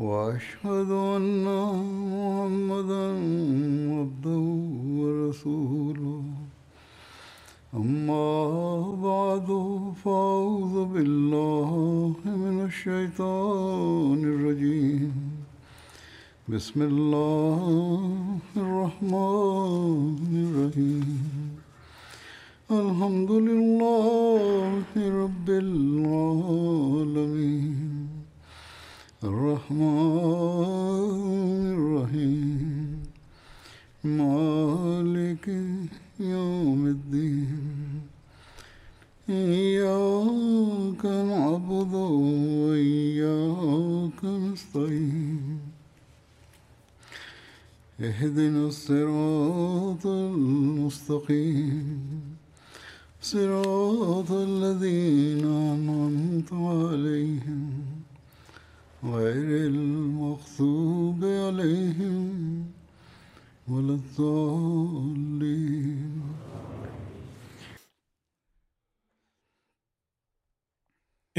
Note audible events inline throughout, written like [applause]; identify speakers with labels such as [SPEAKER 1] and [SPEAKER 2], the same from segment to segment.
[SPEAKER 1] وأشهد أن محمدا عبده ورسوله. أما بعد فأعوذ بالله من الشيطان الرجيم. بسم الله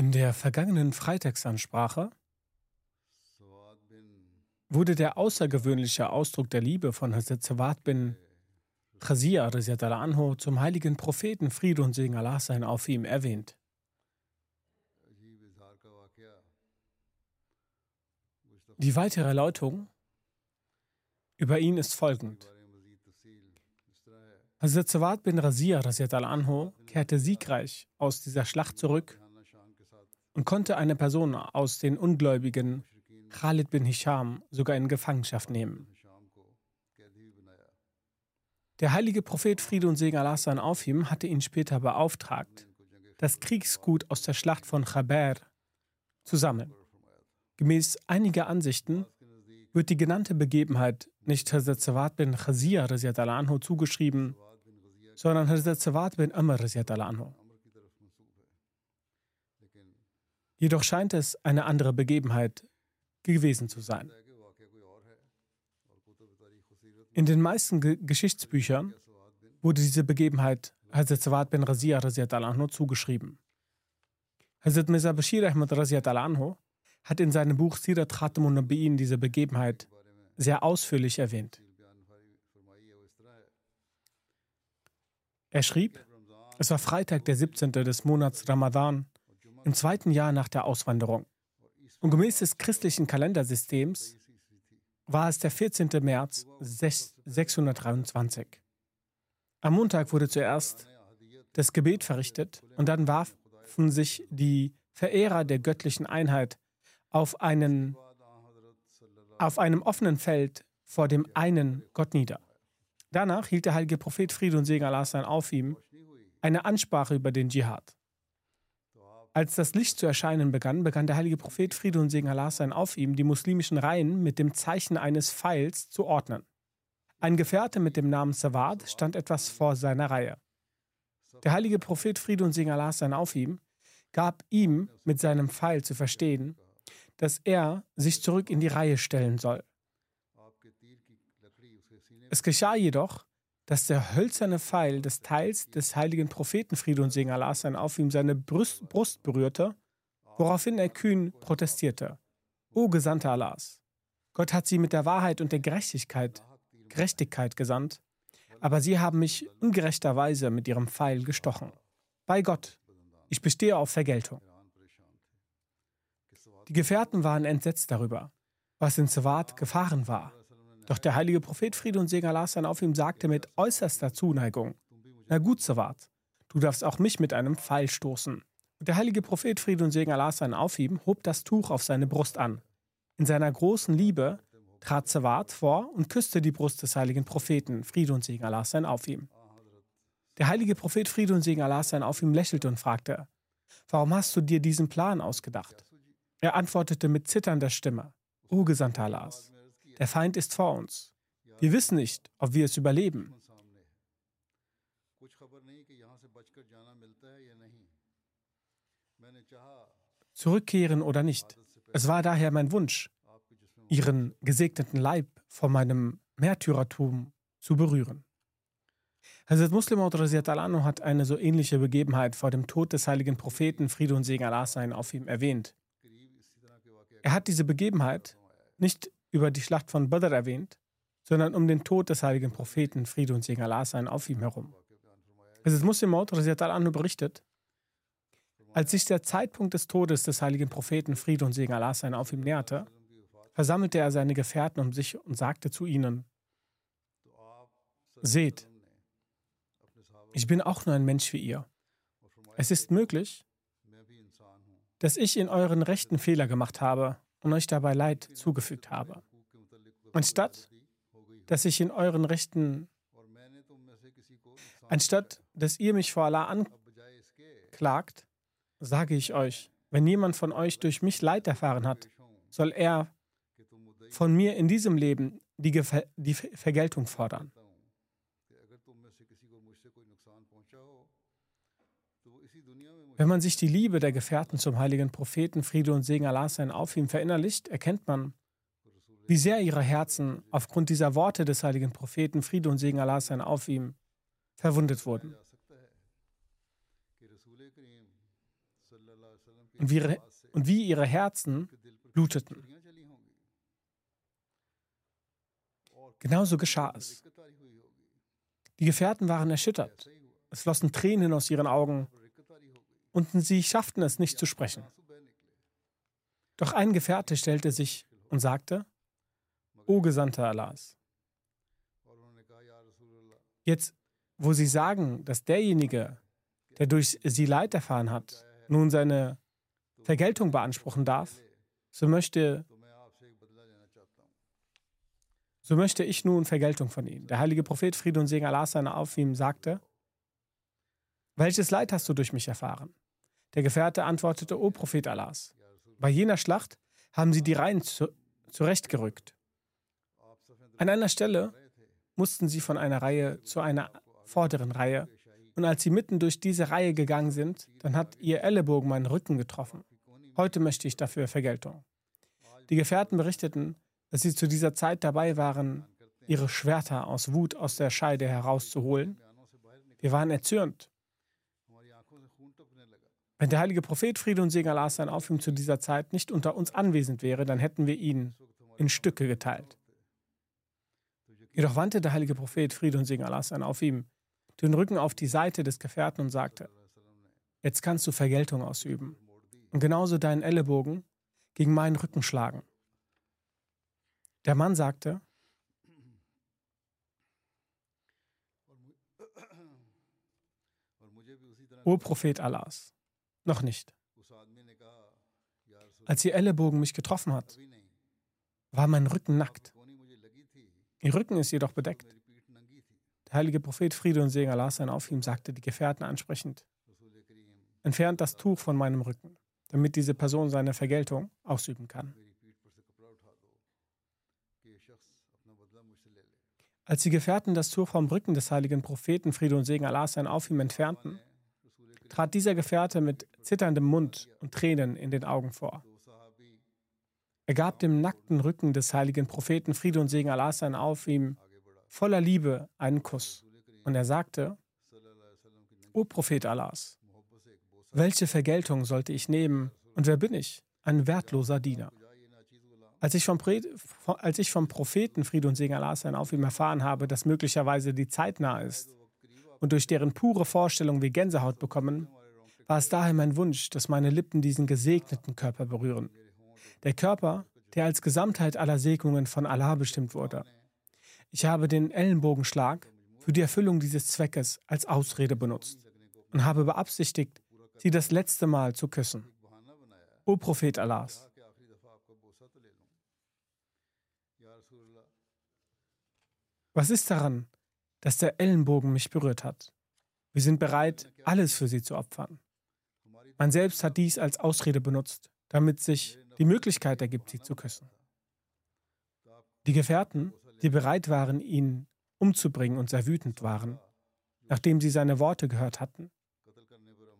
[SPEAKER 2] In der vergangenen Freitagsansprache wurde der außergewöhnliche Ausdruck der Liebe von Hazrat Sawad bin Khazia anho zum heiligen Propheten Friede und Segen Allah sein auf ihm erwähnt. Die weitere Erläuterung über ihn ist folgend. Hazrat Sawad bin Razia anho kehrte siegreich aus dieser Schlacht zurück und konnte eine Person aus den Ungläubigen, Khalid bin Hisham, sogar in Gefangenschaft nehmen. Der heilige Prophet Friede und Segen Allah sein auf ihm hatte ihn später beauftragt, das Kriegsgut aus der Schlacht von Khaber zu sammeln. Gemäß einiger Ansichten wird die genannte Begebenheit nicht Hazrat Sawad bin Khazir zugeschrieben, sondern Hazrat Sawad bin Amr anhu. Jedoch scheint es eine andere Begebenheit gewesen zu sein. In den meisten Ge Geschichtsbüchern wurde diese Begebenheit Hazrat Sawad bin Razia anhu zugeschrieben. Hazrat Mirza Bashir Ahmad anhu hat in seinem Buch Sirat Khatamun Nabi'in diese Begebenheit sehr ausführlich erwähnt. Er schrieb, es war Freitag, der 17. des Monats Ramadan, im zweiten Jahr nach der Auswanderung. Und gemäß des christlichen Kalendersystems war es der 14. März 623. Am Montag wurde zuerst das Gebet verrichtet und dann warfen sich die Verehrer der göttlichen Einheit auf, einen, auf einem offenen Feld vor dem einen Gott nieder. Danach hielt der heilige Prophet Friede und Segen Allah auf ihm eine Ansprache über den Dschihad. Als das Licht zu erscheinen begann, begann der heilige Prophet Friede und Segen Allah sein auf ihm, die muslimischen Reihen mit dem Zeichen eines Pfeils zu ordnen. Ein Gefährte mit dem Namen Sawad stand etwas vor seiner Reihe. Der heilige Prophet Friede und Segen Allah sein auf ihm gab ihm mit seinem Pfeil zu verstehen, dass er sich zurück in die Reihe stellen soll. Es geschah jedoch, dass der hölzerne Pfeil des Teils des heiligen Propheten Friede und Segen Allah sein auf ihm seine Brust, Brust berührte, woraufhin er kühn protestierte. O Gesandter Allahs, Gott hat sie mit der Wahrheit und der Gerechtigkeit, Gerechtigkeit gesandt, aber sie haben mich ungerechterweise mit ihrem Pfeil gestochen. Bei Gott, ich bestehe auf Vergeltung. Die Gefährten waren entsetzt darüber, was in Sawat gefahren war. Doch der heilige Prophet Friede und Segen Allah auf ihm sagte mit äußerster Zuneigung, na gut, Sawat, du darfst auch mich mit einem Pfeil stoßen. Und der heilige Prophet Friede und Segen Allah auf ihm hob das Tuch auf seine Brust an. In seiner großen Liebe trat Sawat vor und küsste die Brust des heiligen Propheten, Friede und Segen Allah auf ihm. Der heilige Prophet Friede und Segen Allah auf ihm lächelte und fragte, warum hast du dir diesen Plan ausgedacht? Er antwortete mit zitternder Stimme, O Gesandter Allahs, der Feind ist vor uns. Wir wissen nicht, ob wir es überleben. Zurückkehren oder nicht. Es war daher mein Wunsch, ihren gesegneten Leib von meinem Märtyrertum zu berühren. Hazrat Muslim anhu hat eine so ähnliche Begebenheit vor dem Tod des heiligen Propheten Friede und Segen Allah sein auf ihm erwähnt. Er hat diese Begebenheit nicht über die Schlacht von Badr erwähnt, sondern um den Tod des heiligen Propheten, Friede und Segen Allah sein auf ihm herum. Es ist Muslim Maud anhu berichtet, als sich der Zeitpunkt des Todes des heiligen Propheten, Friede und Segen Allah sein auf ihm näherte, versammelte er seine Gefährten um sich und sagte zu ihnen, Seht, ich bin auch nur ein Mensch wie ihr. Es ist möglich, dass ich in euren Rechten Fehler gemacht habe und euch dabei Leid zugefügt habe. Anstatt, dass ich in euren Rechten, anstatt, dass ihr mich vor Allah anklagt, sage ich euch, wenn jemand von euch durch mich Leid erfahren hat, soll er von mir in diesem Leben die, Ge die Vergeltung fordern. Wenn man sich die Liebe der Gefährten zum heiligen Propheten, Friede und Segen Allah sein auf ihm verinnerlicht, erkennt man, wie sehr ihre Herzen aufgrund dieser Worte des heiligen Propheten, Friede und Segen Allah sein auf ihm, verwundet wurden. Und wie, ihre, und wie ihre Herzen bluteten. Genauso geschah es. Die Gefährten waren erschüttert. Es flossen Tränen aus ihren Augen und sie schafften es nicht zu sprechen. Doch ein Gefährte stellte sich und sagte, O Gesandter Allahs, jetzt, wo Sie sagen, dass derjenige, der durch Sie Leid erfahren hat, nun seine Vergeltung beanspruchen darf, so möchte, so möchte ich nun Vergeltung von Ihnen. Der heilige Prophet Friede und Segen Allah seine auf ihm sagte, welches Leid hast du durch mich erfahren? Der Gefährte antwortete, O Prophet Allahs, bei jener Schlacht haben sie die Reihen zu, zurechtgerückt. An einer Stelle mussten sie von einer Reihe zu einer vorderen Reihe. Und als sie mitten durch diese Reihe gegangen sind, dann hat ihr Ellenbogen meinen Rücken getroffen. Heute möchte ich dafür Vergeltung. Die Gefährten berichteten, dass sie zu dieser Zeit dabei waren, ihre Schwerter aus Wut aus der Scheide herauszuholen. Wir waren erzürnt. Wenn der heilige Prophet Friede und Segen Allah sein auf ihm zu dieser Zeit nicht unter uns anwesend wäre, dann hätten wir ihn in Stücke geteilt. Jedoch wandte der heilige Prophet Friede und Segen Allah sein auf ihm den Rücken auf die Seite des Gefährten und sagte, jetzt kannst du Vergeltung ausüben und genauso deinen Ellenbogen gegen meinen Rücken schlagen. Der Mann sagte, O Prophet Allahs, noch nicht. Als ihr Ellenbogen mich getroffen hat, war mein Rücken nackt. Ihr Rücken ist jedoch bedeckt. Der heilige Prophet Friede und Segen Allah sein auf ihm sagte die Gefährten ansprechend, entfernt das Tuch von meinem Rücken, damit diese Person seine Vergeltung ausüben kann. Als die Gefährten das Tuch vom Rücken des heiligen Propheten Friede und Segen Allah sein auf ihm entfernten, trat dieser Gefährte mit zitterndem Mund und Tränen in den Augen vor. Er gab dem nackten Rücken des heiligen Propheten Friede und Segen Allah sein auf ihm voller Liebe einen Kuss. Und er sagte, O Prophet Allahs, welche Vergeltung sollte ich nehmen und wer bin ich? Ein wertloser Diener. Als ich vom, als ich vom Propheten Friede und Segen Allah sein auf ihm erfahren habe, dass möglicherweise die Zeit nah ist, und durch deren pure Vorstellung wir Gänsehaut bekommen, war es daher mein Wunsch, dass meine Lippen diesen gesegneten Körper berühren. Der Körper, der als Gesamtheit aller Segnungen von Allah bestimmt wurde. Ich habe den Ellenbogenschlag für die Erfüllung dieses Zweckes als Ausrede benutzt und habe beabsichtigt, sie das letzte Mal zu küssen. O Prophet Allahs, was ist daran, dass der Ellenbogen mich berührt hat. Wir sind bereit, alles für sie zu opfern. Man selbst hat dies als Ausrede benutzt, damit sich die Möglichkeit ergibt, sie zu küssen. Die Gefährten, die bereit waren, ihn umzubringen und sehr wütend waren, nachdem sie seine Worte gehört hatten,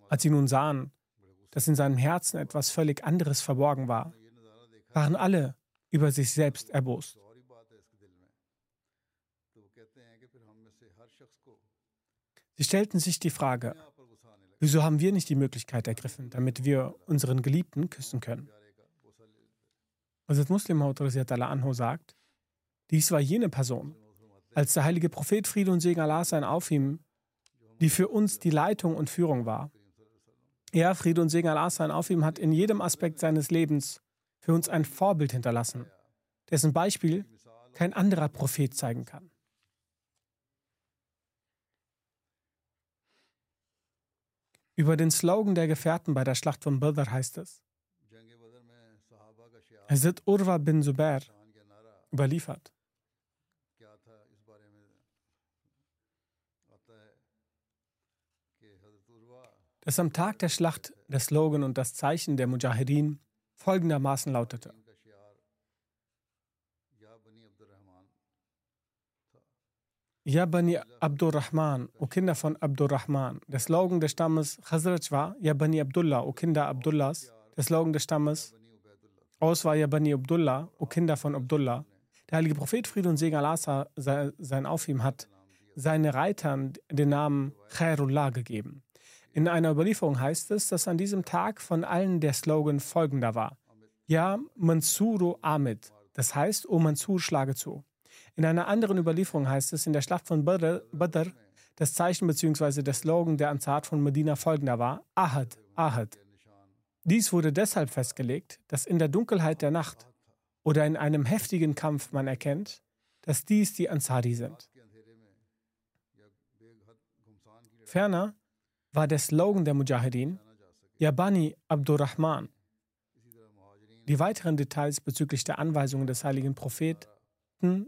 [SPEAKER 2] als sie nun sahen, dass in seinem Herzen etwas völlig anderes verborgen war, waren alle über sich selbst erbost. Sie stellten sich die Frage, wieso haben wir nicht die Möglichkeit ergriffen, damit wir unseren Geliebten küssen können? Hazrat Muslim Anho sagt, dies war jene Person, als der heilige Prophet Friede und Segen Allah sein auf die für uns die Leitung und Führung war. Er, Friede und Segen Allah sein auf hat in jedem Aspekt seines Lebens für uns ein Vorbild hinterlassen, dessen Beispiel kein anderer Prophet zeigen kann. Über den Slogan der Gefährten bei der Schlacht von Badr heißt es, Hazrat Urwa bin Zubair überliefert. dass am Tag der Schlacht der Slogan und das Zeichen der Mujahideen folgendermaßen lautete. Ya Bani Abdurrahman, O Kinder von Abdurrahman. Der Slogan des Stammes Khazraj war Ya Bani Abdullah, O Kinder Abdullahs. Der Slogan des Stammes Aus war Ya Bani Abdullah, O Kinder von Abdullah. Der heilige Prophet Friede und Segen Allah sein auf ihm hat seinen Reitern den Namen Khairullah gegeben. In einer Überlieferung heißt es, dass an diesem Tag von allen der Slogan folgender war. Ja, Mansuro Ahmed. Das heißt, O Mansur, schlage zu. In einer anderen Überlieferung heißt es, in der Schlacht von Badr, Badr das Zeichen bzw. der Slogan der Ansat von Medina folgender war: Ahad, Ahad. Dies wurde deshalb festgelegt, dass in der Dunkelheit der Nacht oder in einem heftigen Kampf man erkennt, dass dies die Ansari sind. Ferner war der Slogan der Mujahideen Yabani Abdurrahman. Die weiteren Details bezüglich der Anweisungen des heiligen Propheten,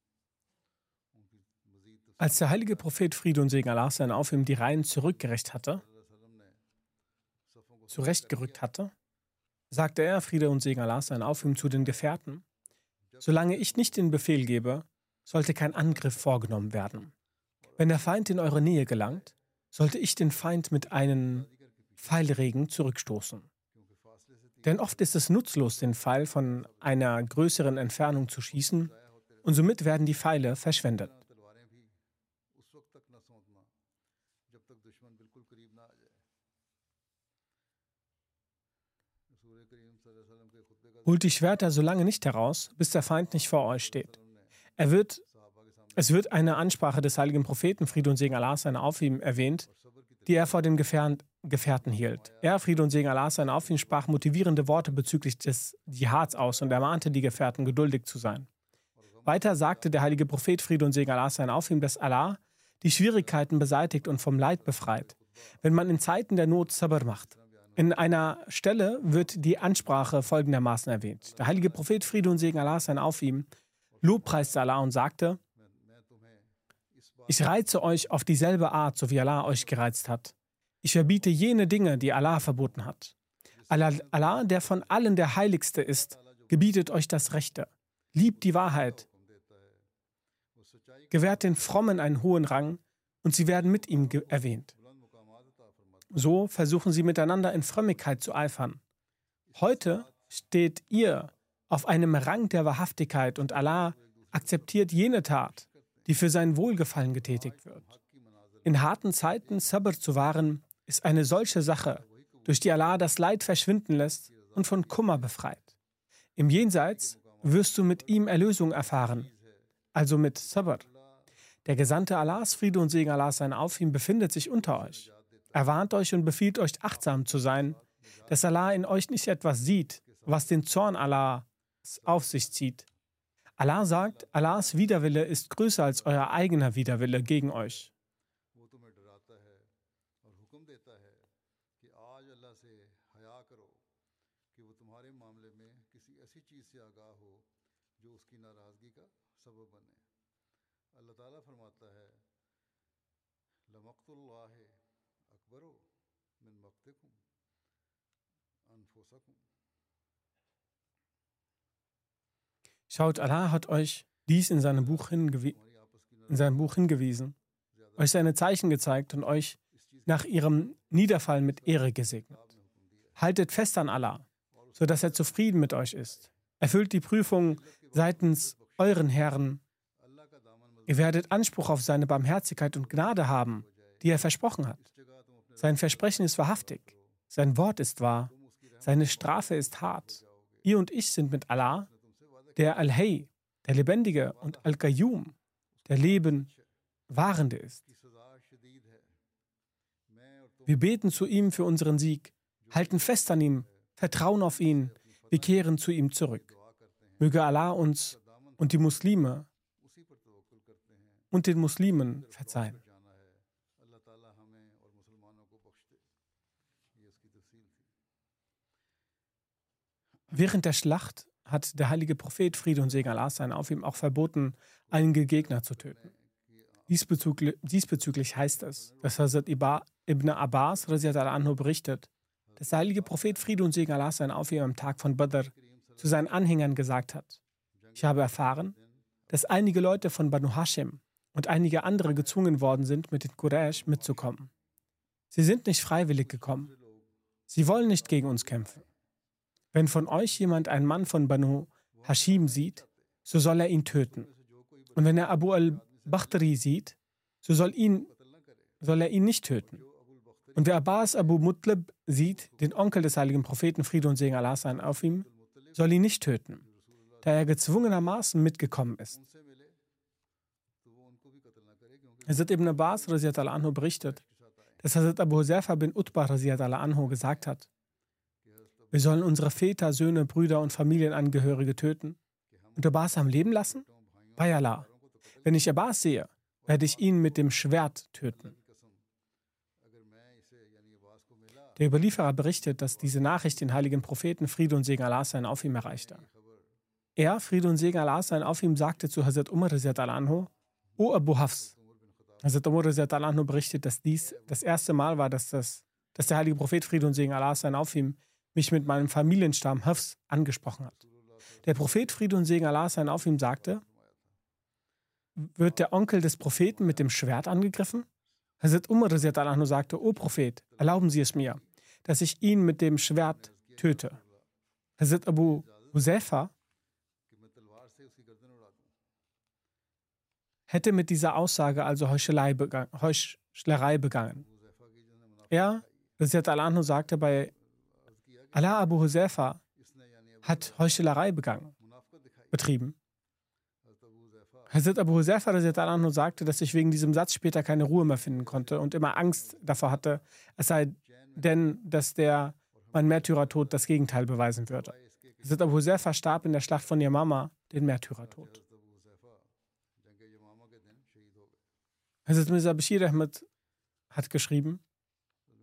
[SPEAKER 2] Als der heilige Prophet Friede und Segen Allah sein auf ihm die Reihen zurückgerecht hatte, zurechtgerückt hatte, sagte er, Friede und Segen Allah sein auf ihm zu den Gefährten, solange ich nicht den Befehl gebe, sollte kein Angriff vorgenommen werden. Wenn der Feind in eure Nähe gelangt, sollte ich den Feind mit einem Pfeilregen zurückstoßen. Denn oft ist es nutzlos, den Pfeil von einer größeren Entfernung zu schießen und somit werden die Pfeile verschwendet. Holt die Schwerter so lange nicht heraus, bis der Feind nicht vor euch steht. Er wird, es wird eine Ansprache des heiligen Propheten, Friede und Segen Allah sein auf ihm, erwähnt, die er vor den Gefährten hielt. Er, Friede und Segen Allah sein auf ihn, sprach motivierende Worte bezüglich des Dschihads aus und ermahnte die Gefährten, geduldig zu sein. Weiter sagte der heilige Prophet Friede und Segen Allah sein auf ihm, dass Allah die Schwierigkeiten beseitigt und vom Leid befreit, wenn man in Zeiten der Not Sabr macht. In einer Stelle wird die Ansprache folgendermaßen erwähnt. Der heilige Prophet Friede und Segen Allah sein auf ihm lobpreiste Allah und sagte, ich reize euch auf dieselbe Art, so wie Allah euch gereizt hat. Ich verbiete jene Dinge, die Allah verboten hat. Allah, Allah, der von allen der Heiligste ist, gebietet euch das Rechte. Liebt die Wahrheit. Gewährt den Frommen einen hohen Rang und sie werden mit ihm erwähnt. So versuchen sie miteinander in Frömmigkeit zu eifern. Heute steht ihr auf einem Rang der Wahrhaftigkeit und Allah akzeptiert jene Tat, die für sein Wohlgefallen getätigt wird. In harten Zeiten Sabr zu wahren, ist eine solche Sache, durch die Allah das Leid verschwinden lässt und von Kummer befreit. Im Jenseits wirst du mit ihm Erlösung erfahren, also mit Sabr. Der Gesandte Allahs, Friede und Segen Allah sein auf ihm, befindet sich unter euch. Er warnt euch und befiehlt euch, achtsam zu sein, dass Allah in euch nicht etwas sieht, was den Zorn Allahs auf sich zieht. Allah sagt, Allahs Widerwille ist größer als euer eigener Widerwille gegen euch. Schaut, Allah hat euch dies in seinem Buch in seinem Buch hingewiesen, euch seine Zeichen gezeigt und euch nach ihrem Niederfall mit Ehre gesegnet. Haltet fest an Allah, sodass er zufrieden mit euch ist. Erfüllt die Prüfung seitens euren Herren. Ihr werdet Anspruch auf seine Barmherzigkeit und Gnade haben, die er versprochen hat. Sein Versprechen ist wahrhaftig. Sein Wort ist wahr. Seine Strafe ist hart. Ihr und ich sind mit Allah, der Al-Hay, der Lebendige, und Al-Qayyum, der Leben Wahrende ist. Wir beten zu ihm für unseren Sieg, halten fest an ihm, vertrauen auf ihn, wir kehren zu ihm zurück. Möge Allah uns und die Muslime und den Muslimen verzeihen. Während der Schlacht hat der heilige Prophet Friede und Segen Allah sein auf ihm auch verboten, einige Gegner zu töten. Diesbezüglich, diesbezüglich heißt es, dass Hazrat Ibn Abbas anhu berichtet, dass der heilige Prophet Friede und Segen Allah sein auf ihm am Tag von Badr zu seinen Anhängern gesagt hat. Ich habe erfahren, dass einige Leute von Banu Hashim und einige andere gezwungen worden sind, mit den Quraysh mitzukommen. Sie sind nicht freiwillig gekommen. Sie wollen nicht gegen uns kämpfen. Wenn von euch jemand einen Mann von Banu Hashim sieht, so soll er ihn töten. Und wenn er Abu al-Bakhtari sieht, so soll, ihn, soll er ihn nicht töten. Und wer Abbas Abu Mutlib sieht, den Onkel des heiligen Propheten Friede und Segen Allah sein auf ihm, soll ihn nicht töten, da er gezwungenermaßen mitgekommen ist. Hazrat ibn Abbas anhu berichtet, dass Hazrat Abu Huzaifa bin Utbah anhu gesagt hat, wir sollen unsere Väter, Söhne, Brüder und Familienangehörige töten und Abbas am Leben lassen? Bei Allah. Wenn ich Abbas sehe, werde ich ihn mit dem Schwert töten. Der Überlieferer berichtet, dass diese Nachricht den heiligen Propheten Friede und Segen Allah sein auf ihm erreichte. Er, Friede und Segen Allah sein auf ihm, sagte zu Hazrat Umar anhu, O Abu Hafs. Hazrat Umar anhu berichtet, dass dies das erste Mal war, dass, das, dass der heilige Prophet Friede und Segen Allah sein auf ihm mich mit meinem Familienstamm Hafs angesprochen hat. Der Prophet Friede und Segen Allah sein auf ihm sagte, wird der Onkel des Propheten mit dem Schwert angegriffen? Hazrat Umar anhu sagte, O Prophet, erlauben Sie es mir, dass ich ihn mit dem Schwert töte. Hazrat Abu Huzaifa hätte mit dieser Aussage also Heuchelei begangen, Heuchlerei begangen. Er, Hazrat Al-Anhu, sagte bei Allah Abu Huzaifa hat Heuchelei begangen, betrieben. Hazrat Abu Huzaifa sagte, dass ich wegen diesem Satz später keine Ruhe mehr finden konnte und immer Angst davor hatte, es sei denn, dass der mein Märtyrertod das Gegenteil beweisen würde. Hazrat Abu Huzaifa starb in der Schlacht von Yamama den Märtyrertod. Hazrat Mirza Bashir Ahmed hat geschrieben,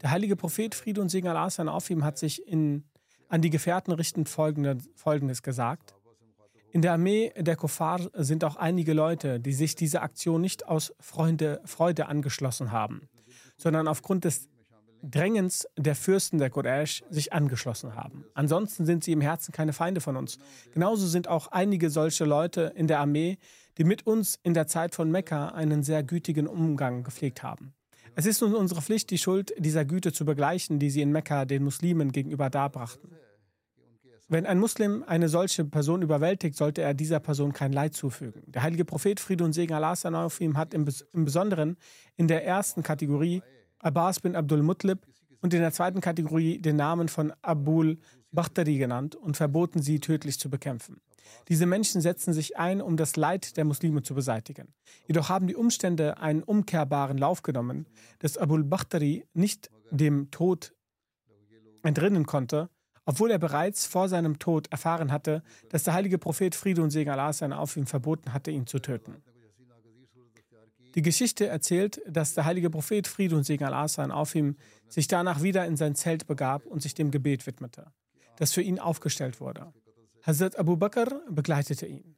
[SPEAKER 2] der heilige Prophet Friede und Segen Allah auf ihm hat sich in, an die Gefährten richtend Folgendes gesagt. In der Armee der Kofar sind auch einige Leute, die sich dieser Aktion nicht aus Freunde, Freude angeschlossen haben, sondern aufgrund des Drängens der Fürsten der Quraysh sich angeschlossen haben. Ansonsten sind sie im Herzen keine Feinde von uns. Genauso sind auch einige solche Leute in der Armee, die mit uns in der Zeit von Mekka einen sehr gütigen Umgang gepflegt haben. Es ist nun unsere Pflicht, die Schuld dieser Güte zu begleichen, die sie in Mekka den Muslimen gegenüber darbrachten. Wenn ein Muslim eine solche Person überwältigt, sollte er dieser Person kein Leid zufügen. Der heilige Prophet Friede und Segen Allah auf ihm hat im, im Besonderen in der ersten Kategorie Abbas bin Abdul Mutlib und in der zweiten Kategorie den Namen von Abul Bakhtari genannt und verboten, sie tödlich zu bekämpfen. Diese Menschen setzen sich ein, um das Leid der Muslime zu beseitigen. Jedoch haben die Umstände einen umkehrbaren Lauf genommen, dass Abul Bakhtari nicht dem Tod entrinnen konnte, obwohl er bereits vor seinem Tod erfahren hatte, dass der heilige Prophet Friede und Segen Allah sein auf ihm verboten hatte, ihn zu töten. Die Geschichte erzählt, dass der heilige Prophet Friede und Segen Allah sein auf ihm sich danach wieder in sein Zelt begab und sich dem Gebet widmete, das für ihn aufgestellt wurde. Hazrat Abu Bakr begleitete ihn.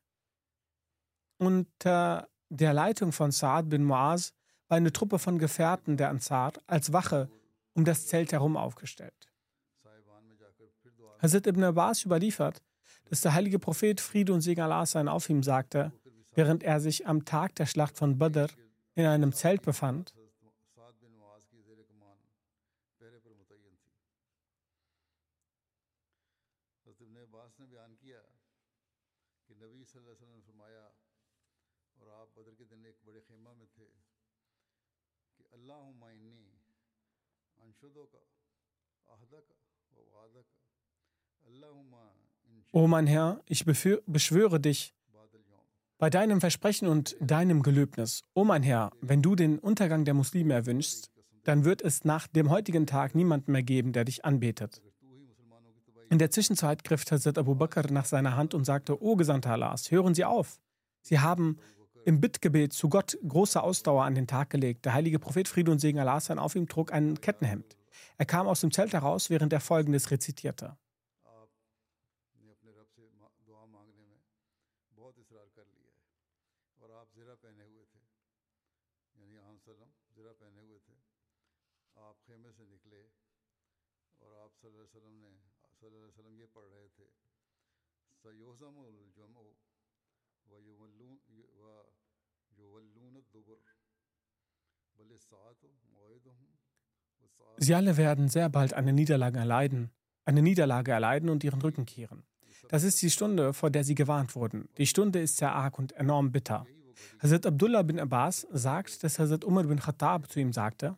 [SPEAKER 2] Unter der Leitung von Saad bin Muaz war eine Truppe von Gefährten der Ansar als Wache um das Zelt herum aufgestellt. Hazrat ibn Abbas überliefert, dass der heilige Prophet Friede und Segen Allah sein auf ihm sagte, während er sich am Tag der Schlacht von Badr in einem Zelt befand, O mein Herr, ich beschwöre dich bei deinem Versprechen und deinem Gelöbnis. O mein Herr, wenn du den Untergang der Muslime erwünschst, dann wird es nach dem heutigen Tag niemanden mehr geben, der dich anbetet. In der Zwischenzeit griff Hazrat Abu Bakr nach seiner Hand und sagte, O Gesandter Allahs, hören Sie auf. Sie haben im Bittgebet zu Gott große Ausdauer an den Tag gelegt. Der heilige Prophet Friede und Segen Allahs sein auf ihm trug ein Kettenhemd. Er kam aus dem Zelt heraus, während er Folgendes rezitierte. Sie alle werden sehr bald eine Niederlage erleiden, eine Niederlage erleiden und ihren Rücken kehren. Das ist die Stunde, vor der sie gewarnt wurden. Die Stunde ist sehr arg und enorm bitter. Hazrat Abdullah bin Abbas sagt, dass Hazrat Umar bin Khattab zu ihm sagte,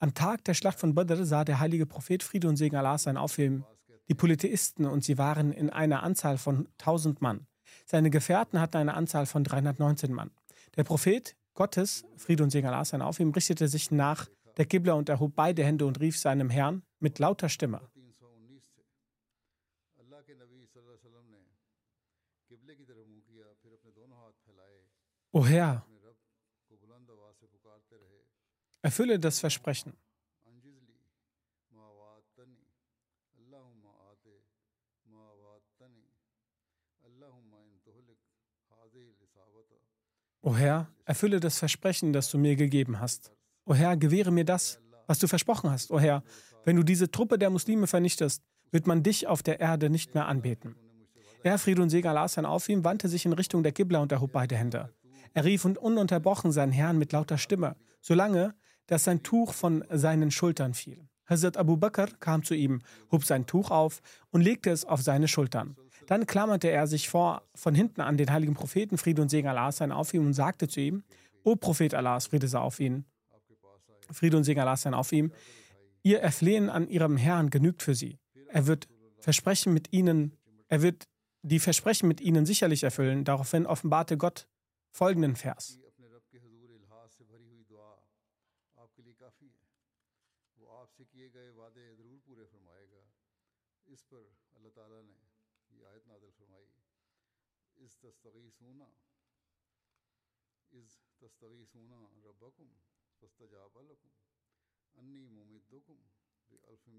[SPEAKER 2] am Tag der Schlacht von Badr sah der heilige Prophet Friede und Segen Allah sein auf ihm die Polytheisten und sie waren in einer Anzahl von 1000 Mann. Seine Gefährten hatten eine Anzahl von 319 Mann. Der Prophet Gottes, Friede und Segen Allah sein auf ihm, richtete sich nach der Qibla und erhob beide Hände und rief seinem Herrn mit lauter Stimme. O Herr, erfülle das Versprechen. O Herr, erfülle das Versprechen, das du mir gegeben hast. O Herr, gewähre mir das, was du versprochen hast. O Herr, wenn du diese Truppe der Muslime vernichtest, wird man dich auf der Erde nicht mehr anbeten. Er, Friede und Segen Allah auf ihm, wandte sich in Richtung der Qibla und erhob beide Hände. Er rief und ununterbrochen seinen Herrn mit lauter Stimme, solange, dass sein Tuch von seinen Schultern fiel. Hazrat Abu Bakr kam zu ihm, hob sein Tuch auf und legte es auf seine Schultern. Dann klammerte er sich vor, von hinten an den heiligen Propheten, Friede und Segen Allah sein auf ihm und sagte zu ihm, O Prophet Allahs, Friede sei auf ihn, Friede und Segen Allah sein auf ihm, ihr Erflehen an ihrem Herrn genügt für sie. Er wird Versprechen mit ihnen, er wird die Versprechen mit ihnen sicherlich erfüllen. Daraufhin offenbarte Gott folgenden Vers.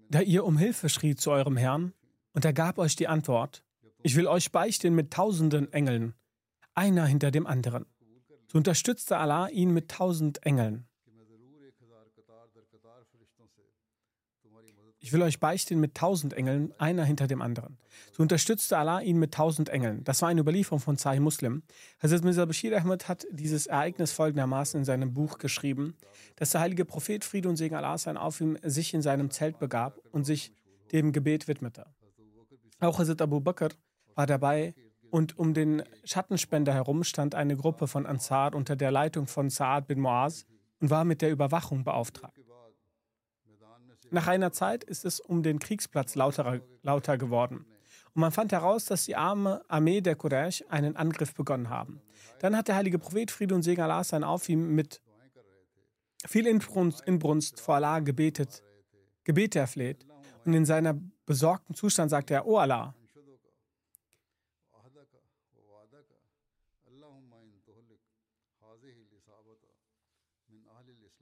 [SPEAKER 2] Da ihr um Hilfe schrie zu eurem Herrn, und er gab euch die Antwort, ich will euch beichten mit tausenden Engeln, einer hinter dem anderen. So unterstützte Allah ihn mit tausend Engeln. Ich will euch beichten mit tausend Engeln, einer hinter dem anderen. So unterstützte Allah ihn mit tausend Engeln. Das war eine Überlieferung von Sahih Muslim. Hazrat Mirza Bashir Ahmed hat dieses Ereignis folgendermaßen in seinem Buch geschrieben, dass der heilige Prophet Friede und Segen Allah sein auf ihm sich in seinem Zelt begab und sich dem Gebet widmete. Auch Hazrat Abu Bakr war dabei und um den Schattenspender herum stand eine Gruppe von Ansar unter der Leitung von Saad bin Muaz und war mit der Überwachung beauftragt. Nach einer Zeit ist es um den Kriegsplatz lauter, lauter geworden. Und man fand heraus, dass die arme Armee der Quraysh einen Angriff begonnen haben. Dann hat der heilige Prophet Friede und Segen Allah sein auf ihm mit viel Inbrunst, vor Allah gebetet, Gebete erfleht. Und in seiner besorgten Zustand sagte er, O Allah,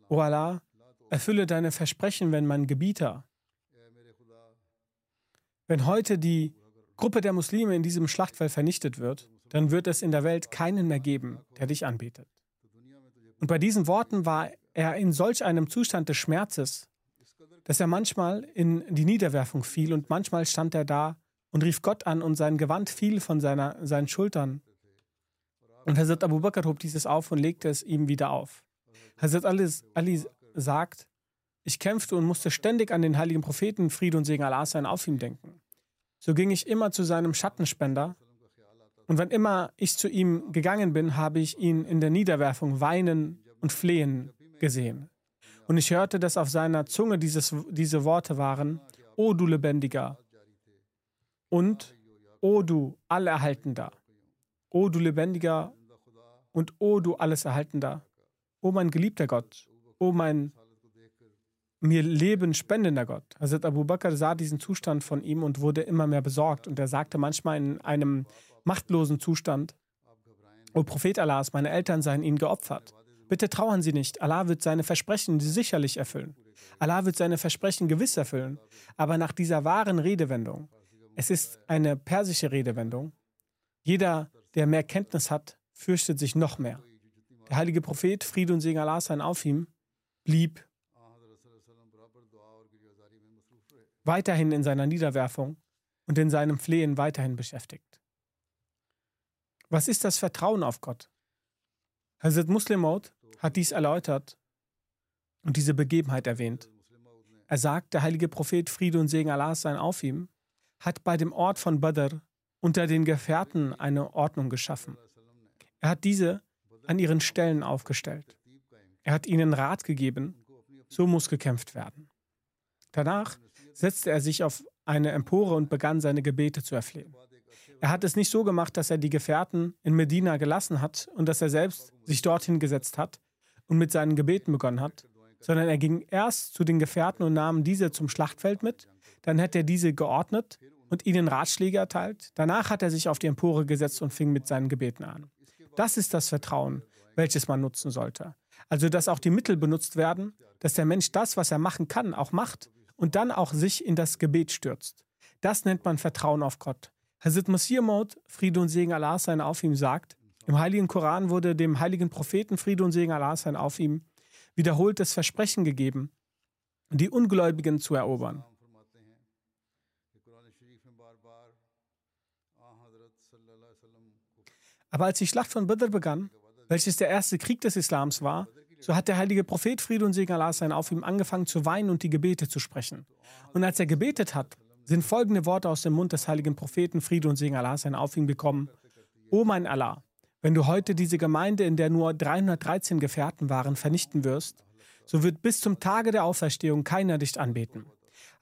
[SPEAKER 2] O Allah, Erfülle deine Versprechen, wenn mein Gebieter. Wenn heute die Gruppe der Muslime in diesem Schlachtfeld vernichtet wird, dann wird es in der Welt keinen mehr geben, der dich anbetet. Und bei diesen Worten war er in solch einem Zustand des Schmerzes, dass er manchmal in die Niederwerfung fiel und manchmal stand er da und rief Gott an und sein Gewand fiel von seiner, seinen Schultern. Und Hazrat Abu Bakr hob dieses auf und legte es ihm wieder auf. Hazrat Ali, Ali sagt, ich kämpfte und musste ständig an den heiligen Propheten, Friede und Segen Allah sein, auf ihm denken. So ging ich immer zu seinem Schattenspender. Und wann immer ich zu ihm gegangen bin, habe ich ihn in der Niederwerfung weinen und flehen gesehen. Und ich hörte, dass auf seiner Zunge dieses, diese Worte waren, O du Lebendiger und O du Allerhaltender, O du Lebendiger und O du Alleserhaltender, O mein geliebter Gott, O mein mir Leben spendender Gott. Hazrat Abu Bakr sah diesen Zustand von ihm und wurde immer mehr besorgt. Und er sagte manchmal in einem machtlosen Zustand, O Prophet Allahs, meine Eltern seien ihnen geopfert. Bitte trauern Sie nicht. Allah wird seine Versprechen sicherlich erfüllen. Allah wird seine Versprechen gewiss erfüllen. Aber nach dieser wahren Redewendung, es ist eine persische Redewendung, jeder, der mehr Kenntnis hat, fürchtet sich noch mehr. Der heilige Prophet, Friede und Segen Allah sein auf ihm, blieb weiterhin in seiner Niederwerfung und in seinem Flehen weiterhin beschäftigt. Was ist das Vertrauen auf Gott? Hazrat Muslimaut hat dies erläutert und diese Begebenheit erwähnt. Er sagt, der heilige Prophet Friede und Segen Allah sein auf ihm, hat bei dem Ort von Badr unter den Gefährten eine Ordnung geschaffen. Er hat diese an ihren Stellen aufgestellt. Er hat ihnen Rat gegeben, so muss gekämpft werden. Danach setzte er sich auf eine Empore und begann seine Gebete zu erflehen. Er hat es nicht so gemacht, dass er die Gefährten in Medina gelassen hat und dass er selbst sich dorthin gesetzt hat und mit seinen Gebeten begonnen hat, sondern er ging erst zu den Gefährten und nahm diese zum Schlachtfeld mit, dann hat er diese geordnet und ihnen Ratschläge erteilt, danach hat er sich auf die Empore gesetzt und fing mit seinen Gebeten an. Das ist das Vertrauen, welches man nutzen sollte. Also, dass auch die Mittel benutzt werden, dass der Mensch das, was er machen kann, auch macht und dann auch sich in das Gebet stürzt. Das nennt man Vertrauen auf Gott. Hazrat Masih Maud, Friede und Segen Allah sein auf ihm, sagt, im heiligen Koran wurde dem heiligen Propheten Friede und Segen Allah sein auf ihm wiederholt das Versprechen gegeben, die Ungläubigen zu erobern. Aber als die Schlacht von Badr begann, welches der erste Krieg des Islams war, so hat der heilige Prophet Friede und Segen Allah sein auf ihm angefangen zu weinen und die Gebete zu sprechen. Und als er gebetet hat, sind folgende Worte aus dem Mund des heiligen Propheten Friede und Segen Allah sein auf ihm gekommen. O mein Allah, wenn du heute diese Gemeinde, in der nur 313 Gefährten waren, vernichten wirst, so wird bis zum Tage der Auferstehung keiner dich anbeten.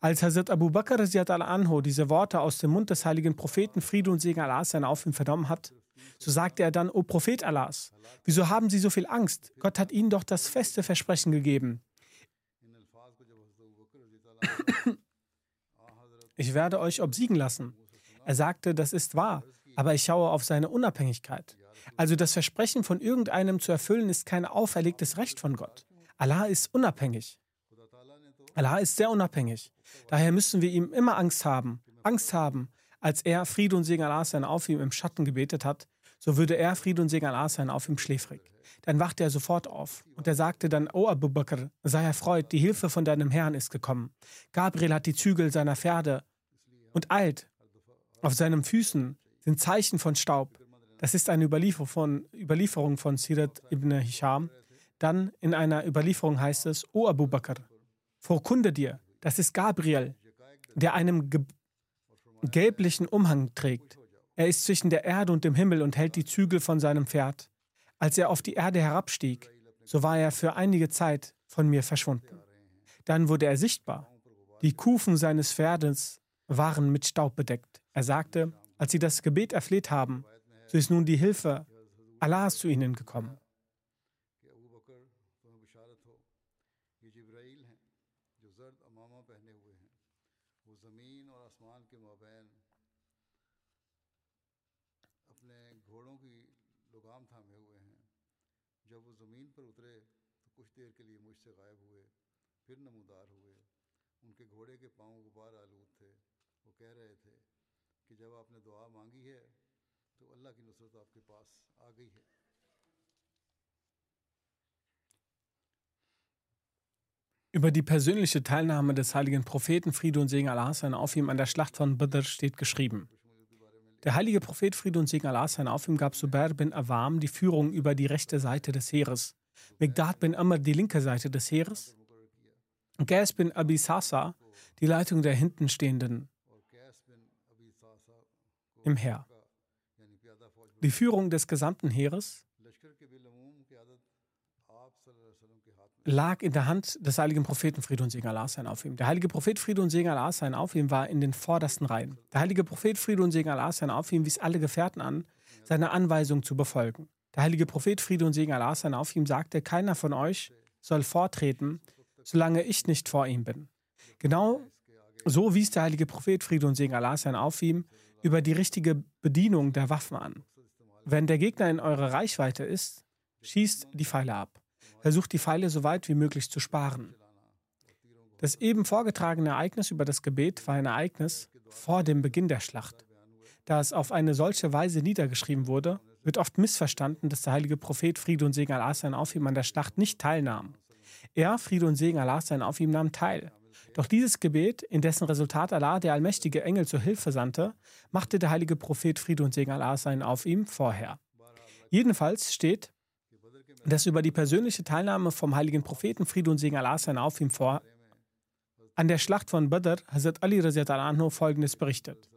[SPEAKER 2] Als Hazrat Abu Bakr al-Anho diese Worte aus dem Mund des heiligen Propheten Friede und Segen Allah sein auf ihm vernommen hat, so sagte er dann, O Prophet Allahs, wieso haben Sie so viel Angst? Gott hat Ihnen doch das feste Versprechen gegeben. [clears throat] Ich werde euch obsiegen lassen. Er sagte, das ist wahr, aber ich schaue auf seine Unabhängigkeit. Also das Versprechen von irgendeinem zu erfüllen ist kein auferlegtes Recht von Gott. Allah ist unabhängig. Allah ist sehr unabhängig. Daher müssen wir ihm immer Angst haben. Angst haben, als er Friede und Segen Allah sein auf ihm im Schatten gebetet hat, so würde er Friede und Segen Allah sein auf ihm schläfrig. Dann wachte er sofort auf und er sagte dann, O Abu Bakr, sei erfreut, die Hilfe von deinem Herrn ist gekommen. Gabriel hat die Zügel seiner Pferde und eilt. Auf seinen Füßen sind Zeichen von Staub. Das ist eine Überlieferung von, Überlieferung von Sirat ibn Hisham. Dann in einer Überlieferung heißt es, O Abu Bakr, vorkunde dir, das ist Gabriel, der einem ge gelblichen Umhang trägt. Er ist zwischen der Erde und dem Himmel und hält die Zügel von seinem Pferd. Als er auf die Erde herabstieg, so war er für einige Zeit von mir verschwunden. Dann wurde er sichtbar. Die Kufen seines Pferdes waren mit Staub bedeckt. Er sagte, als sie das Gebet erfleht haben, so ist nun die Hilfe Allahs zu ihnen gekommen. Über die persönliche Teilnahme des heiligen Propheten Friede und Segen Allah sein auf ihm an der Schlacht von Badr steht geschrieben. Der heilige Prophet Friede und Segen Allah sein auf ihm gab Zubair bin Awam die Führung über die rechte Seite des Heeres, Migdad bin Amr die linke Seite des Heeres, Gas bin Abi Sasa die Leitung der hintenstehenden im Heer. Die Führung des gesamten Heeres lag in der Hand des heiligen Propheten Friede und Segen Allah sein auf ihm. Der heilige Prophet Friede und Segen Allah sein auf ihm war in den vordersten Reihen. Der heilige Prophet Friede und Segen Allah sein auf ihm wies alle Gefährten an, seine Anweisung zu befolgen. Der heilige Prophet Friede und Segen Allah sein auf ihm sagte, keiner von euch soll vortreten, solange ich nicht vor ihm bin. Genau so wies der heilige Prophet Friede und Segen Allah sein auf ihm über die richtige Bedienung der Waffen an. Wenn der Gegner in eurer Reichweite ist, schießt die Pfeile ab. Versucht die Pfeile so weit wie möglich zu sparen. Das eben vorgetragene Ereignis über das Gebet war ein Ereignis vor dem Beginn der Schlacht. Da es auf eine solche Weise niedergeschrieben wurde, wird oft missverstanden, dass der heilige Prophet Friede und Segen Allah sein auf ihm an der Schlacht nicht teilnahm. Er, Friede und Segen Allah sein auf ihm, nahm teil. Doch dieses Gebet, in dessen Resultat Allah, der allmächtige Engel, zur Hilfe sandte, machte der heilige Prophet Friede und Segen Allah sein auf ihm vorher. Jedenfalls steht, dass über die persönliche Teilnahme vom heiligen Propheten Friede und Segen Allah sein auf ihm vor an der Schlacht von Badr Hazrat Ali anhu folgendes berichtet.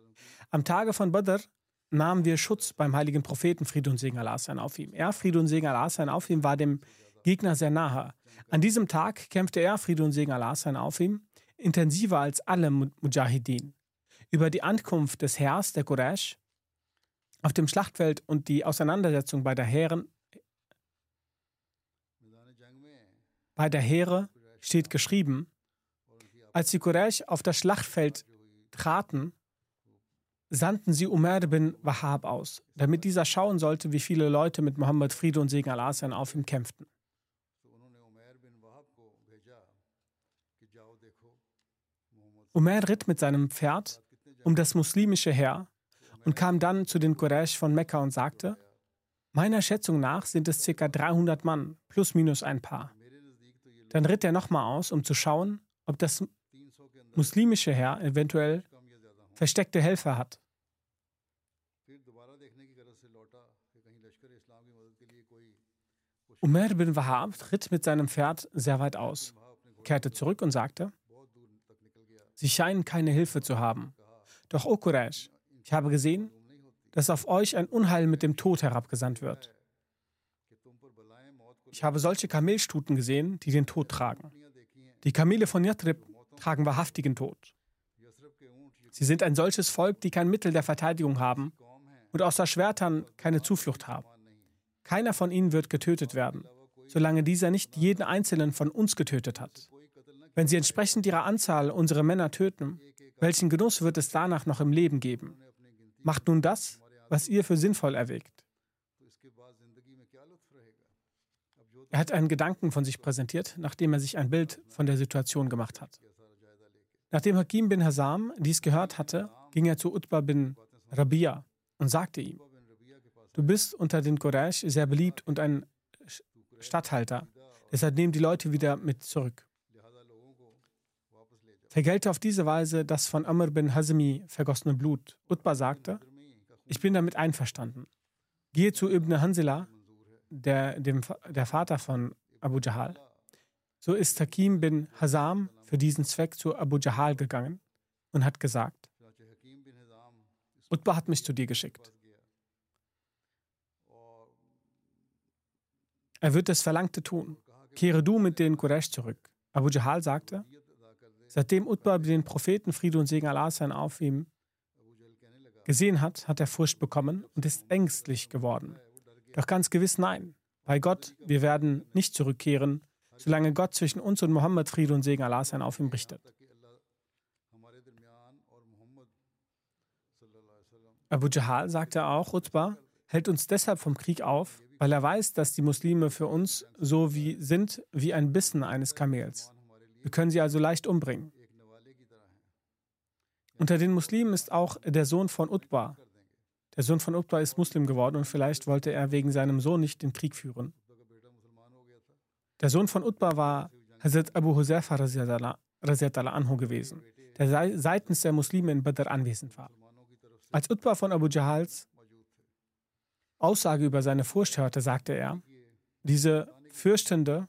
[SPEAKER 2] Am Tage von Badr nahmen wir Schutz beim heiligen Propheten Friede und Segen Allah sein auf ihm. Er, Friede und Segen Allah sein auf ihm, war dem Gegner sehr nahe. An diesem Tag kämpfte er, Friede und Segen Allah sein auf ihm, intensiver als alle Mujahideen. Über die Ankunft des Heers der Quraysh auf dem Schlachtfeld und die Auseinandersetzung bei der Heeren bei der Heere steht geschrieben, als die Quraysh auf das Schlachtfeld traten, sandten sie Umar bin Wahab aus, damit dieser schauen sollte, wie viele Leute mit Mohammed Friede und Segen Allah auf ihm kämpften. Umar ritt mit seinem Pferd um das muslimische Heer und kam dann zu den Quraysh von Mekka und sagte, meiner Schätzung nach sind es ca. 300 Mann, plus minus ein paar. Dann ritt er nochmal aus, um zu schauen, ob das muslimische Heer eventuell versteckte Helfer hat. Umar bin Wahab ritt mit seinem Pferd sehr weit aus, kehrte zurück und sagte, Sie scheinen keine Hilfe zu haben. Doch, O Quraysh, ich habe gesehen, dass auf euch ein Unheil mit dem Tod herabgesandt wird. Ich habe solche Kamelstuten gesehen, die den Tod tragen. Die Kamele von Yatrib tragen wahrhaftigen Tod. Sie sind ein solches Volk, die kein Mittel der Verteidigung haben und außer Schwertern keine Zuflucht haben. Keiner von ihnen wird getötet werden, solange dieser nicht jeden einzelnen von uns getötet hat. Wenn sie entsprechend ihrer Anzahl unsere Männer töten, welchen Genuss wird es danach noch im Leben geben? Macht nun das, was ihr für sinnvoll erwägt. Er hat einen Gedanken von sich präsentiert, nachdem er sich ein Bild von der Situation gemacht hat. Nachdem Hakim bin Hasam dies gehört hatte, ging er zu Utbah bin Rabia und sagte ihm, du bist unter den Quraysh sehr beliebt und ein Statthalter, deshalb nehmen die Leute wieder mit zurück vergelte auf diese Weise das von Amr bin Hazmi vergossene Blut. Utbah sagte, ich bin damit einverstanden. Gehe zu Ibn Hansila, der, dem, der Vater von Abu Jahal. So ist Hakim bin Hazam für diesen Zweck zu Abu Jahal gegangen und hat gesagt, Utbah hat mich zu dir geschickt. Er wird das Verlangte tun. Kehre du mit den Quraysh zurück. Abu Jahal sagte, Seitdem Utbah den Propheten Friede und Segen Allah sein auf ihm gesehen hat, hat er Furcht bekommen und ist ängstlich geworden. Doch ganz gewiss nein. Bei Gott, wir werden nicht zurückkehren, solange Gott zwischen uns und Mohammed Friede und Segen Allah sein auf ihm richtet. Abu Jahal sagte auch, Utbah hält uns deshalb vom Krieg auf, weil er weiß, dass die Muslime für uns so wie sind wie ein Bissen eines Kamels. Wir können sie also leicht umbringen. Unter den Muslimen ist auch der Sohn von Utbah. Der Sohn von Utbah ist Muslim geworden und vielleicht wollte er wegen seinem Sohn nicht den Krieg führen. Der Sohn von Utbah war Hazrat Abu Huzaifa anhu gewesen, der seitens der Muslime in Badr anwesend war. Als Utbah von Abu Jahals Aussage über seine Furcht hörte, sagte er, diese Fürchtende,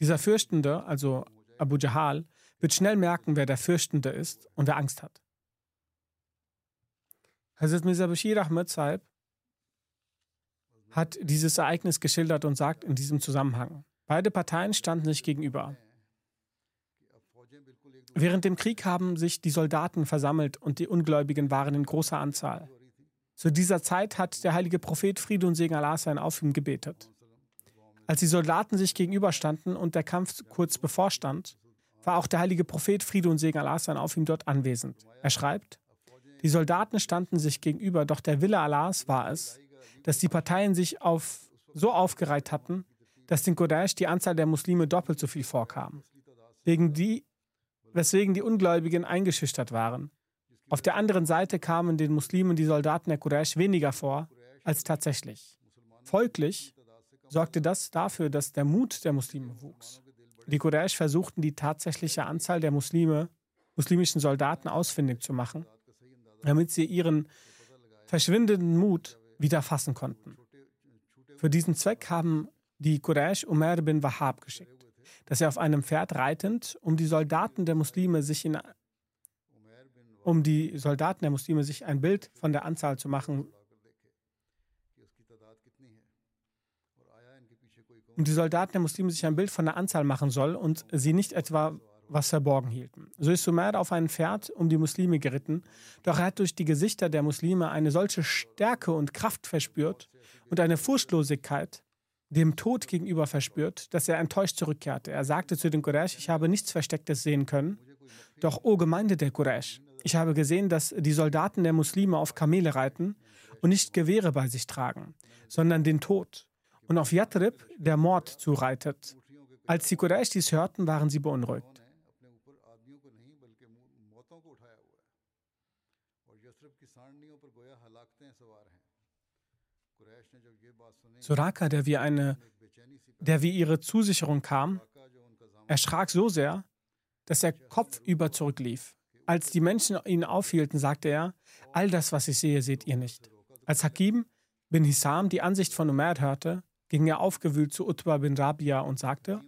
[SPEAKER 2] dieser Fürchtende, also Abu Jahal, wird schnell merken, wer der Fürchtende ist und wer Angst hat. Hazrat Mirza Bashir Ahmed Saib hat dieses Ereignis geschildert und sagt in diesem Zusammenhang, beide Parteien standen sich gegenüber. Während dem Krieg haben sich die Soldaten versammelt und die Ungläubigen waren in großer Anzahl. Zu dieser Zeit hat der heilige Prophet Friede und Segen Allah sein auf ihm gebetet. Als die Soldaten sich gegenüberstanden und der Kampf kurz bevorstand, war auch der heilige Prophet Friede und Segen Allah sein auf ihm dort anwesend. Er schreibt, die Soldaten standen sich gegenüber, doch der Wille Allahs war es, dass die Parteien sich auf, so aufgereiht hatten, dass den Quraysh die Anzahl der Muslime doppelt so viel vorkam, wegen die, weswegen die Ungläubigen eingeschüchtert waren. Auf der anderen Seite kamen den Muslimen die Soldaten der Quraysh weniger vor als tatsächlich. Folglich sorgte das dafür, dass der Mut der Muslime wuchs. Die Quraysh versuchten die tatsächliche Anzahl der Muslime, muslimischen Soldaten ausfindig zu machen, damit sie ihren verschwindenden Mut wieder fassen konnten. Für diesen Zweck haben die Quraysh Umar bin Wahab geschickt, dass er auf einem Pferd reitend, um die Soldaten der Muslime sich in um die Soldaten der Muslime sich ein Bild von der Anzahl zu machen, um die Soldaten der Muslime sich ein Bild von der Anzahl machen soll und sie nicht etwa was verborgen hielten. So ist Sumer auf ein Pferd um die Muslime geritten, doch er hat durch die Gesichter der Muslime eine solche Stärke und Kraft verspürt und eine Furchtlosigkeit dem Tod gegenüber verspürt, dass er enttäuscht zurückkehrte. Er sagte zu den Quraysh, ich habe nichts Verstecktes sehen können, doch o Gemeinde der Quraysh, ich habe gesehen, dass die Soldaten der Muslime auf Kamele reiten und nicht Gewehre bei sich tragen, sondern den Tod und auf Yatrib der Mord zureitet. Als die Quraysh dies hörten, waren sie beunruhigt. Suraka, der wie, eine, der wie ihre Zusicherung kam, erschrak so sehr, dass er kopfüber zurücklief. Als die Menschen ihn aufhielten, sagte er, all das, was ich sehe, seht ihr nicht. Als Hakim bin Hisam die Ansicht von Umar hörte, ging er aufgewühlt zu Utbah bin Rabia und sagte,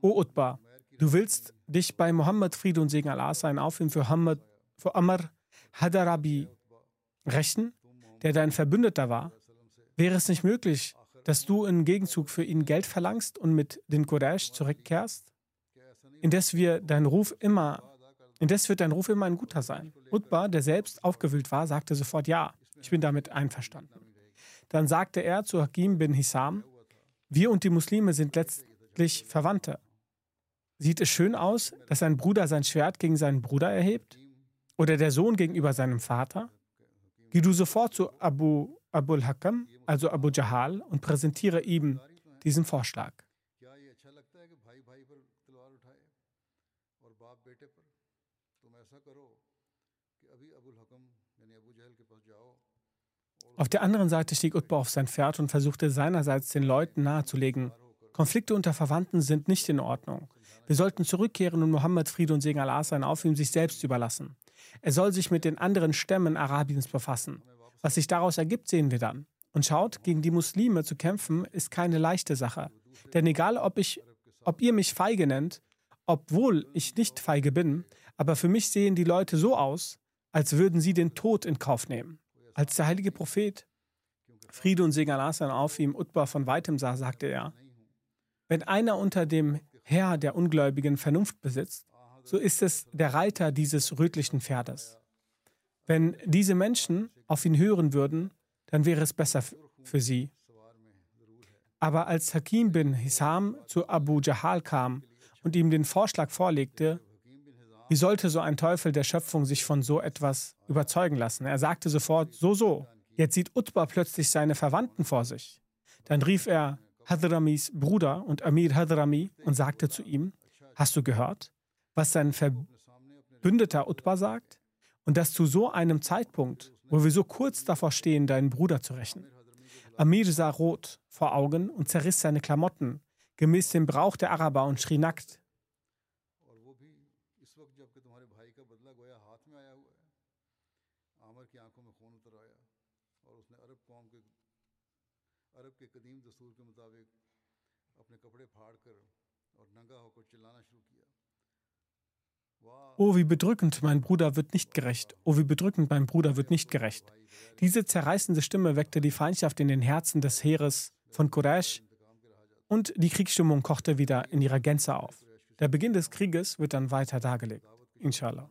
[SPEAKER 2] O Utbah, du willst dich bei Mohammed Friede und Segen Allah sein auf ihn für, Hamad, für Amr Hadarabi rächen, der dein Verbündeter war? Wäre es nicht möglich, dass du im Gegenzug für ihn Geld verlangst und mit den Quraysh zurückkehrst? Indes, wir dein Ruf immer, indes wird dein Ruf immer ein guter sein. Utbah, der selbst aufgewühlt war, sagte sofort Ja, ich bin damit einverstanden. Dann sagte er zu Hakim bin Hisam, wir und die Muslime sind letztlich Verwandte. Sieht es schön aus, dass ein Bruder sein Schwert gegen seinen Bruder erhebt? Oder der Sohn gegenüber seinem Vater? Geh du sofort zu Abu Abul Hakam, also Abu Jahal, und präsentiere ihm diesen Vorschlag. Auf der anderen Seite stieg Utbah auf sein Pferd und versuchte seinerseits den Leuten nahezulegen, Konflikte unter Verwandten sind nicht in Ordnung. Wir sollten zurückkehren und Mohammed Friede und Segen Allah sein auf ihm sich selbst überlassen. Er soll sich mit den anderen Stämmen Arabiens befassen. Was sich daraus ergibt, sehen wir dann. Und schaut, gegen die Muslime zu kämpfen, ist keine leichte Sache. Denn egal, ob, ich, ob ihr mich feige nennt, obwohl ich nicht feige bin, aber für mich sehen die Leute so aus, als würden sie den Tod in Kauf nehmen. Als der heilige Prophet Friede und Segen Allah auf ihm Utbah von weitem sah, sagte er, wenn einer unter dem Herr der Ungläubigen Vernunft besitzt, so ist es der Reiter dieses rötlichen Pferdes. Wenn diese Menschen auf ihn hören würden, dann wäre es besser für sie. Aber als Hakim bin Hisam zu Abu Jahal kam und ihm den Vorschlag vorlegte, wie sollte so ein Teufel der Schöpfung sich von so etwas überzeugen lassen? Er sagte sofort, so, so. Jetzt sieht Utbah plötzlich seine Verwandten vor sich. Dann rief er Hadramis Bruder und Amir Hadrami und sagte zu ihm, hast du gehört, was sein Verbündeter Utbah sagt? Und das zu so einem Zeitpunkt, wo wir so kurz davor stehen, deinen Bruder zu rächen. Amir sah rot vor Augen und zerriss seine Klamotten, gemäß dem Brauch der Araber und schrie nackt. Oh, wie bedrückend, mein Bruder wird nicht gerecht. Oh, wie bedrückend, mein Bruder wird nicht gerecht. Diese zerreißende Stimme weckte die Feindschaft in den Herzen des Heeres von Quraysh und die Kriegsstimmung kochte wieder in ihrer Gänze auf. Der Beginn des Krieges wird dann weiter dargelegt. Inshallah.